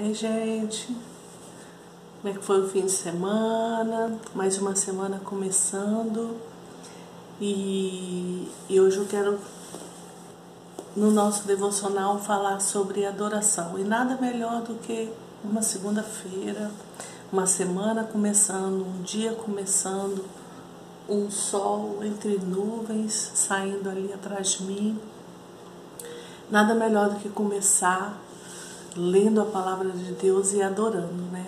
Ei, gente, como é que foi o fim de semana? Mais uma semana começando e, e hoje eu quero, no nosso devocional, falar sobre adoração. E nada melhor do que uma segunda-feira, uma semana começando, um dia começando, um sol entre nuvens saindo ali atrás de mim. Nada melhor do que começar lendo a palavra de Deus e adorando, né?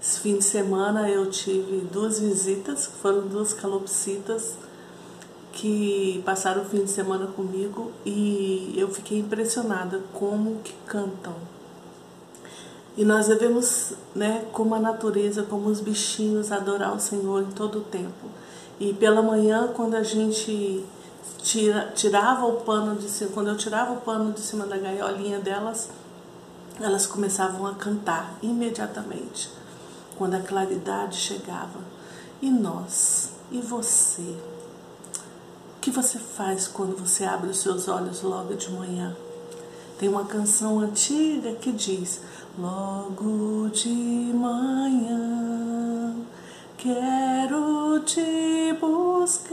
Esse fim de semana eu tive duas visitas, foram duas calopsitas que passaram o fim de semana comigo e eu fiquei impressionada como que cantam. E nós devemos, né, como a natureza, como os bichinhos, adorar o Senhor em todo o tempo. E pela manhã, quando a gente tira, tirava o pano de cima, quando eu tirava o pano de cima da gaiolinha delas, elas começavam a cantar imediatamente, quando a claridade chegava. E nós? E você? O que você faz quando você abre os seus olhos logo de manhã? Tem uma canção antiga que diz: Logo de manhã quero te buscar,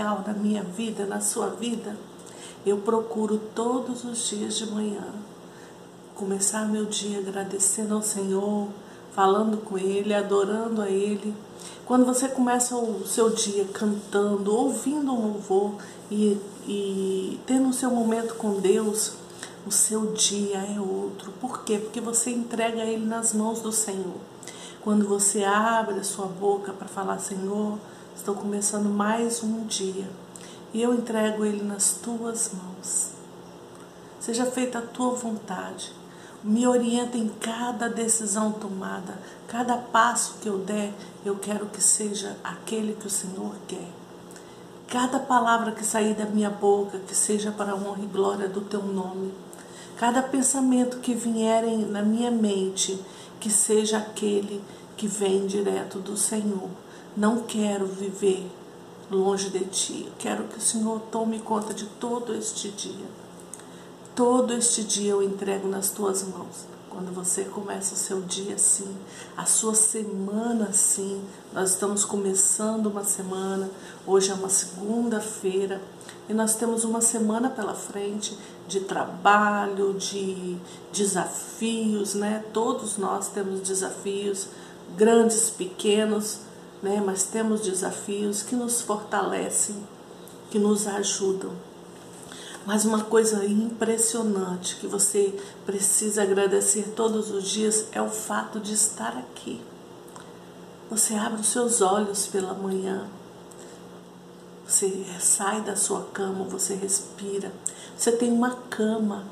real na minha vida, na sua vida. Eu procuro todos os dias de manhã começar meu dia agradecendo ao Senhor, falando com Ele, adorando a Ele. Quando você começa o seu dia cantando, ouvindo um louvor e, e tendo o seu momento com Deus, o seu dia é outro. Por quê? Porque você entrega ele nas mãos do Senhor. Quando você abre a sua boca para falar, Senhor, estou começando mais um dia e eu entrego ele nas tuas mãos. Seja feita a tua vontade. Me orienta em cada decisão tomada, cada passo que eu der, eu quero que seja aquele que o Senhor quer. Cada palavra que sair da minha boca, que seja para a honra e glória do teu nome. Cada pensamento que vier na minha mente, que seja aquele que vem direto do Senhor. Não quero viver longe de ti. Quero que o Senhor tome conta de todo este dia. Todo este dia eu entrego nas tuas mãos. Quando você começa o seu dia assim, a sua semana assim, nós estamos começando uma semana, hoje é uma segunda-feira e nós temos uma semana pela frente de trabalho, de desafios, né? Todos nós temos desafios, grandes, pequenos, né? Mas temos desafios que nos fortalecem, que nos ajudam. Mas uma coisa impressionante que você precisa agradecer todos os dias é o fato de estar aqui. Você abre os seus olhos pela manhã, você sai da sua cama, você respira, você tem uma cama,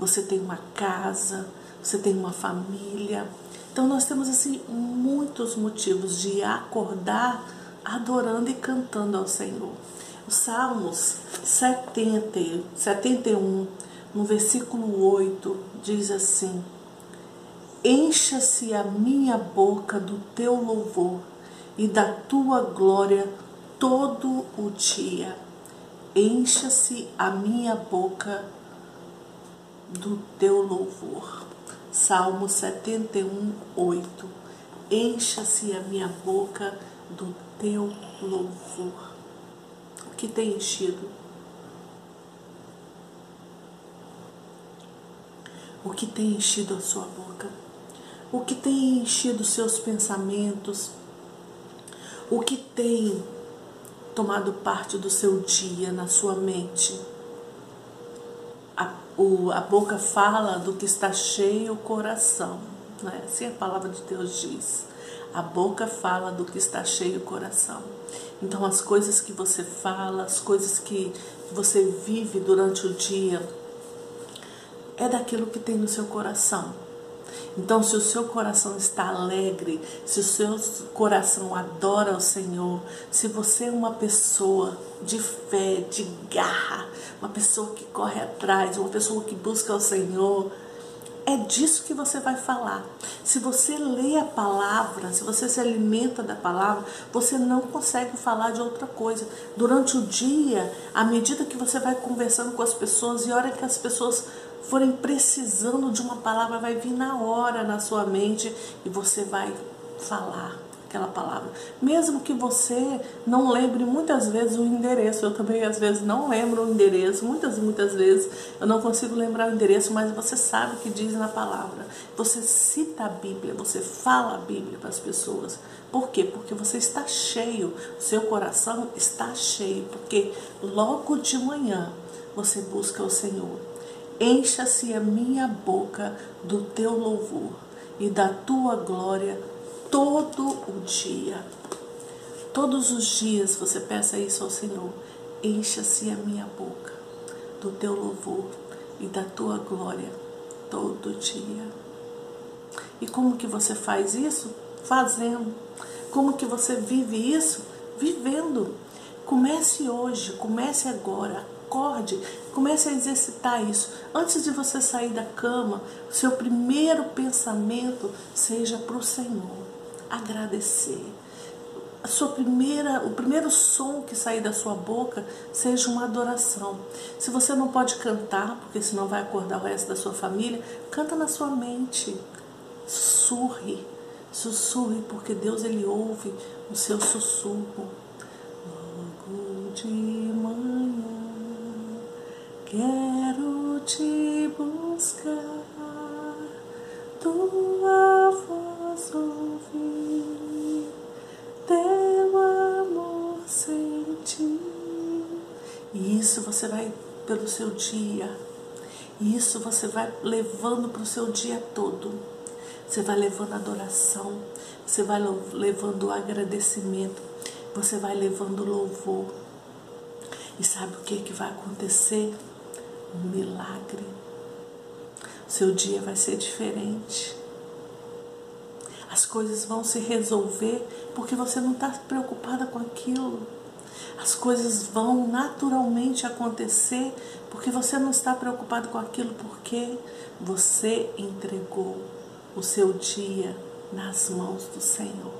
você tem uma casa, você tem uma família. Então nós temos assim muitos motivos de acordar adorando e cantando ao Senhor. Os Salmos 70, 71, no versículo 8, diz assim: Encha-se a minha boca do teu louvor e da tua glória todo o dia. Encha-se a minha boca do teu louvor. Salmo 71, 8. Encha-se a minha boca do teu louvor que tem enchido? O que tem enchido a sua boca? O que tem enchido seus pensamentos? O que tem tomado parte do seu dia na sua mente? O, a boca fala do que está cheio o coração. Né? Assim a palavra de Deus diz. A boca fala do que está cheio o coração. Então, as coisas que você fala, as coisas que você vive durante o dia, é daquilo que tem no seu coração. Então, se o seu coração está alegre, se o seu coração adora o Senhor, se você é uma pessoa de fé, de garra, uma pessoa que corre atrás, uma pessoa que busca o Senhor, É disso que você vai falar. Se você lê a palavra, se você se alimenta da palavra, você não consegue falar de outra coisa. Durante o dia, à medida que você vai conversando com as pessoas e hora que as pessoas forem precisando de uma palavra, vai vir na hora na sua mente e você vai falar aquela palavra. Mesmo que você não lembre muitas vezes o endereço, eu também às vezes não lembro o endereço, muitas muitas vezes eu não consigo lembrar o endereço, mas você sabe o que diz na palavra. Você cita a Bíblia, você fala a Bíblia para as pessoas. Por quê? Porque você está cheio, seu coração está cheio, porque logo de manhã você busca o Senhor. Encha-se a minha boca do teu louvor e da tua glória todo o dia. Todos os dias você peça isso ao Senhor. Encha-se a minha boca do teu louvor e da tua glória todo dia. E como que você faz isso? Fazendo. Como que você vive isso? Vivendo. Comece hoje, comece agora, acorde, comece a exercitar isso. Antes de você sair da cama, seu primeiro pensamento seja para o Senhor agradecer. A sua primeira, o primeiro som que sair da sua boca seja uma adoração. Se você não pode cantar, porque senão vai acordar o resto da sua família, canta na sua mente. Sussurre, sussurre, porque Deus ele ouve o seu sussurro. Logo de quero te buscar, tua voz ouvir. E isso você vai pelo seu dia. E isso você vai levando para o seu dia todo. Você vai levando adoração, você vai levando agradecimento, você vai levando louvor. E sabe o que, que vai acontecer? Um milagre. Seu dia vai ser diferente. As coisas vão se resolver porque você não está preocupada com aquilo. As coisas vão naturalmente acontecer porque você não está preocupado com aquilo, porque você entregou o seu dia nas mãos do Senhor,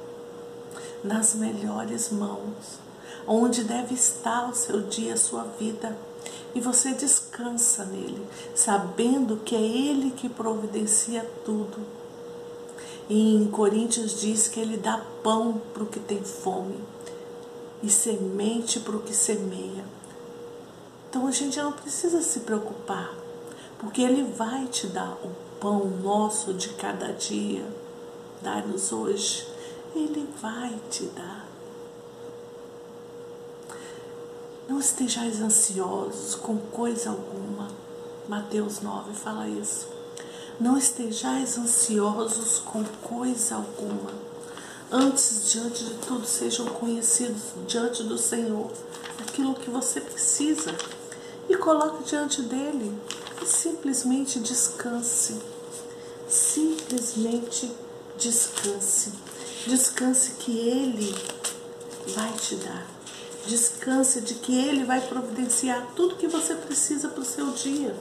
nas melhores mãos, onde deve estar o seu dia, a sua vida. E você descansa nele, sabendo que é Ele que providencia tudo. E em Coríntios diz que Ele dá pão para o que tem fome e semente para o que semeia. Então a gente não precisa se preocupar, porque Ele vai te dar o pão nosso de cada dia. Dá-nos hoje, Ele vai te dar. Não estejais ansiosos com coisa alguma. Mateus 9 fala isso. Não estejais ansiosos com coisa alguma Antes, diante de tudo, sejam conhecidos diante do Senhor aquilo que você precisa e coloque diante dele e simplesmente descanse. Simplesmente descanse. Descanse que ele vai te dar. Descanse de que ele vai providenciar tudo que você precisa para o seu dia.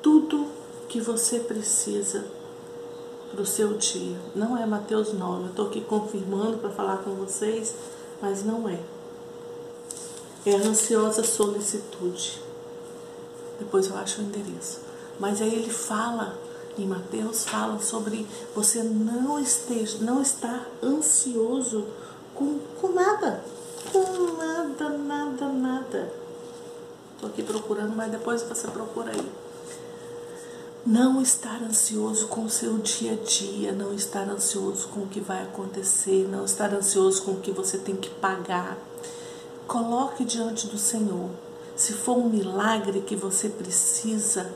Tudo que você precisa para o seu dia. Não é Mateus 9. Eu estou aqui confirmando para falar com vocês, mas não é. É a ansiosa solicitude. Depois eu acho o endereço. Mas aí ele fala, em Mateus fala sobre você não esteja, não estar ansioso com, com nada. Com nada, nada, nada. Estou aqui procurando, mas depois você procura aí. Não estar ansioso com o seu dia a dia, não estar ansioso com o que vai acontecer, não estar ansioso com o que você tem que pagar. Coloque diante do Senhor. Se for um milagre que você precisa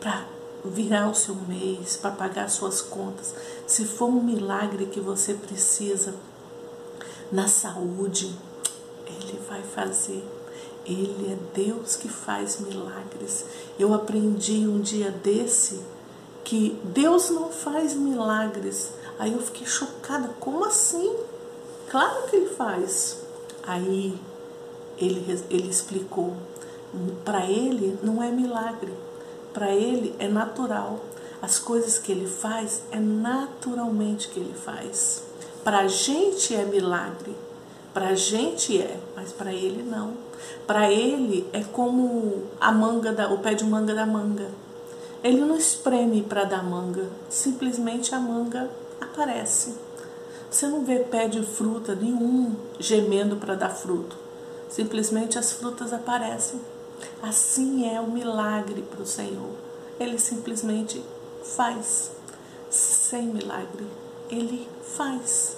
para virar o seu mês, para pagar suas contas, se for um milagre que você precisa na saúde, Ele vai fazer. Ele é Deus que faz milagres. Eu aprendi um dia desse que Deus não faz milagres. Aí eu fiquei chocada. Como assim? Claro que ele faz. Aí ele, ele explicou. Para ele não é milagre, para ele é natural. As coisas que ele faz é naturalmente que ele faz. Para a gente é milagre, para a gente é, mas para ele não. Para ele é como a manga da, o pé de manga da manga. Ele não espreme para dar manga, simplesmente a manga aparece. Você não vê pé de fruta nenhum gemendo para dar fruto. Simplesmente as frutas aparecem. Assim é o milagre para o Senhor. Ele simplesmente faz. Sem milagre. Ele faz.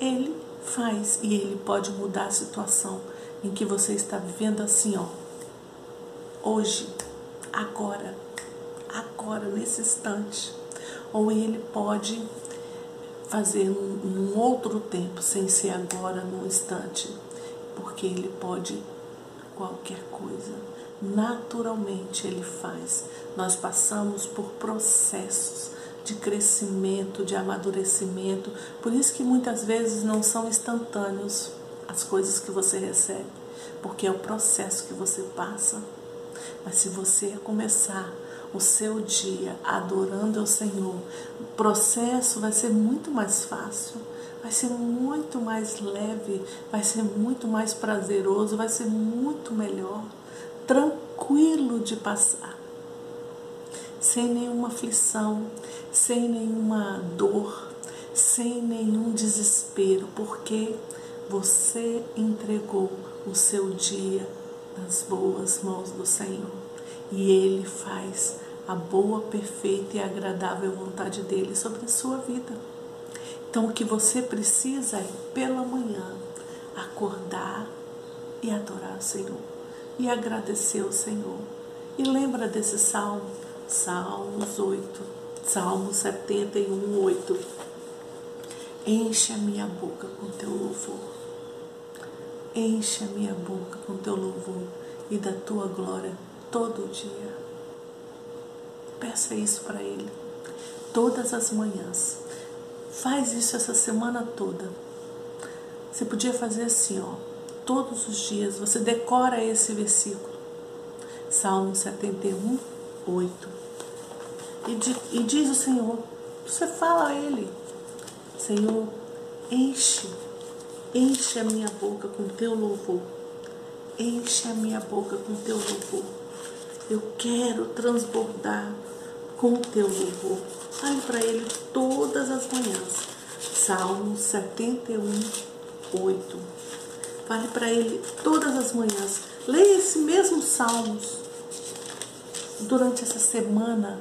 Ele faz. E ele pode mudar a situação em que você está vivendo assim, ó. Hoje, agora, agora, nesse instante. Ou ele pode fazer num outro tempo, sem ser agora, num instante, porque ele pode qualquer coisa. Naturalmente ele faz. Nós passamos por processos de crescimento, de amadurecimento, por isso que muitas vezes não são instantâneos as coisas que você recebe, porque é o processo que você passa. Mas se você começar o seu dia adorando ao Senhor, o processo vai ser muito mais fácil, vai ser muito mais leve, vai ser muito mais prazeroso, vai ser muito melhor, tranquilo de passar, sem nenhuma aflição, sem nenhuma dor, sem nenhum desespero, porque você entregou o seu dia nas boas mãos do Senhor. E Ele faz a boa, perfeita e agradável vontade dele sobre a sua vida. Então, o que você precisa é, pela manhã, acordar e adorar o Senhor e agradecer ao Senhor. E lembra desse salmo, Salmos 8, Salmo 71, 8. Enche a minha boca com teu louvor. Enche a minha boca com teu louvor e da tua glória todo dia. Peça isso para Ele todas as manhãs. Faz isso essa semana toda. Você podia fazer assim, ó, todos os dias. Você decora esse versículo. Salmo 71, 8. E, e diz o Senhor, você fala a Ele, Senhor, enche, enche a minha boca com teu louvor. Enche a minha boca com teu louvor. Eu quero transbordar com o teu louvor. Fale para ele todas as manhãs. Salmo 71, 8. Fale para ele todas as manhãs. Leia esse mesmo Salmos durante essa semana.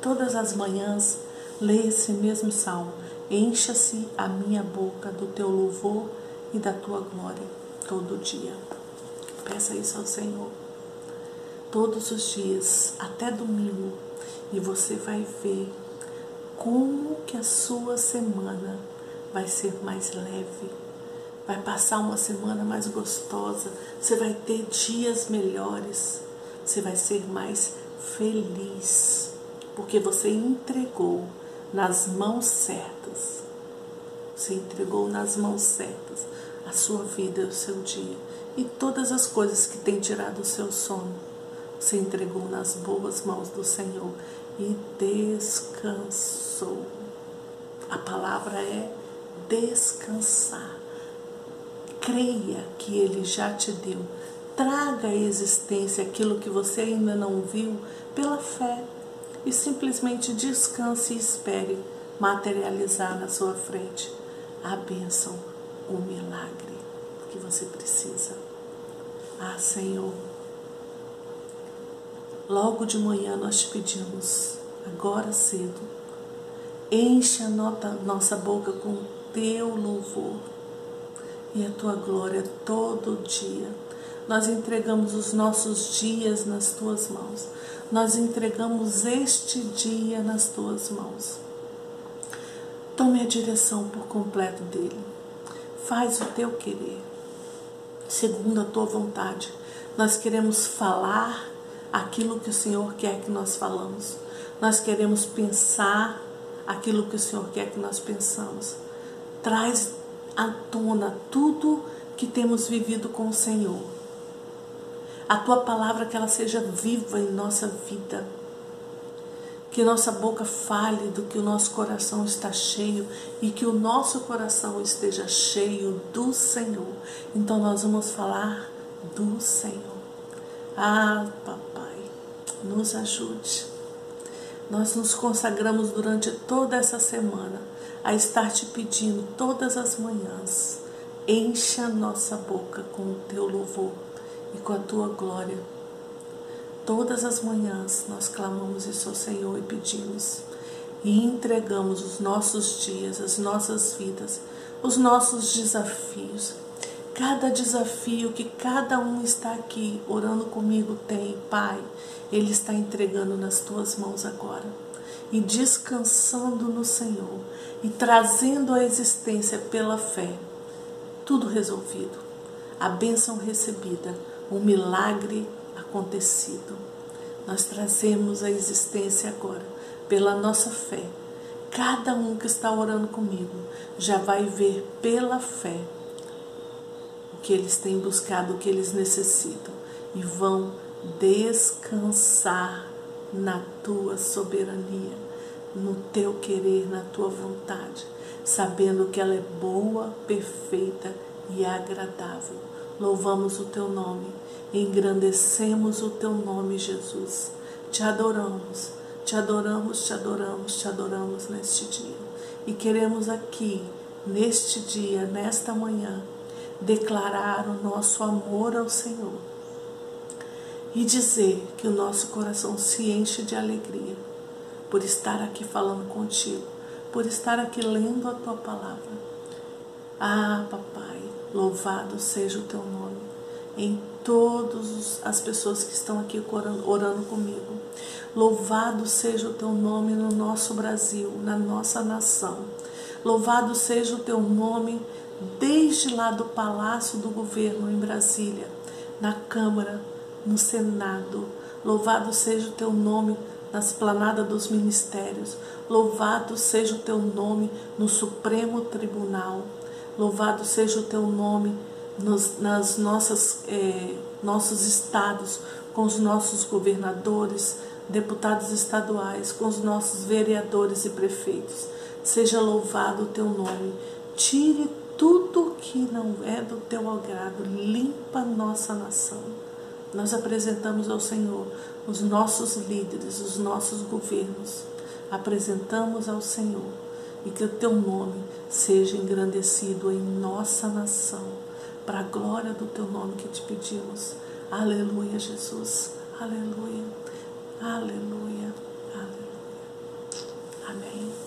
Todas as manhãs, leia esse mesmo salmo. Encha-se a minha boca do teu louvor e da tua glória todo dia. Peça isso ao Senhor todos os dias, até domingo, e você vai ver como que a sua semana vai ser mais leve, vai passar uma semana mais gostosa, você vai ter dias melhores, você vai ser mais feliz, porque você entregou nas mãos certas. Você entregou nas mãos certas a sua vida, o seu dia e todas as coisas que têm tirado o seu sono. Se entregou nas boas mãos do Senhor e descansou. A palavra é descansar. Creia que Ele já te deu. Traga à existência aquilo que você ainda não viu pela fé e simplesmente descanse e espere materializar na sua frente a bênção, o milagre que você precisa. Ah, Senhor Logo de manhã nós te pedimos, agora cedo, enche a nossa boca com teu louvor e a tua glória todo dia. Nós entregamos os nossos dias nas tuas mãos. Nós entregamos este dia nas tuas mãos. Tome a direção por completo dele. Faz o teu querer, segundo a tua vontade. Nós queremos falar aquilo que o Senhor quer que nós falamos. Nós queremos pensar aquilo que o Senhor quer que nós pensamos. Traz à tona tudo que temos vivido com o Senhor. A tua palavra que ela seja viva em nossa vida. Que nossa boca fale do que o nosso coração está cheio e que o nosso coração esteja cheio do Senhor. Então nós vamos falar do Senhor. Ah, papai, nos ajude. Nós nos consagramos durante toda essa semana a estar te pedindo todas as manhãs. Encha nossa boca com o teu louvor e com a tua glória. Todas as manhãs nós clamamos isso ao Senhor e pedimos e entregamos os nossos dias, as nossas vidas, os nossos desafios. Cada desafio que cada um está aqui orando comigo tem, Pai, Ele está entregando nas tuas mãos agora. E descansando no Senhor e trazendo a existência pela fé. Tudo resolvido. A bênção recebida, o milagre acontecido. Nós trazemos a existência agora pela nossa fé. Cada um que está orando comigo já vai ver pela fé que eles têm buscado, o que eles necessitam e vão descansar na tua soberania, no teu querer, na tua vontade, sabendo que ela é boa, perfeita e agradável. Louvamos o teu nome, engrandecemos o teu nome, Jesus. Te adoramos, te adoramos, te adoramos, te adoramos neste dia. E queremos aqui, neste dia, nesta manhã, declarar o nosso amor ao Senhor e dizer que o nosso coração se enche de alegria por estar aqui falando contigo, por estar aqui lendo a tua palavra. Ah, papai, louvado seja o teu nome em todas as pessoas que estão aqui orando, orando comigo. Louvado seja o teu nome no nosso Brasil, na nossa nação. Louvado seja o teu nome desde lá do palácio do governo em Brasília, na Câmara, no Senado. Louvado seja o teu nome na esplanada dos ministérios. Louvado seja o teu nome no Supremo Tribunal. Louvado seja o teu nome nos, nas nossas eh, nossos estados, com os nossos governadores, deputados estaduais, com os nossos vereadores e prefeitos. Seja louvado o teu nome. Tire tudo que não é do teu agrado, limpa nossa nação nós apresentamos ao Senhor os nossos líderes, os nossos governos. Apresentamos ao Senhor e que o teu nome seja engrandecido em nossa nação, para a glória do teu nome que te pedimos. Aleluia, Jesus. Aleluia. Aleluia. Aleluia. Amém.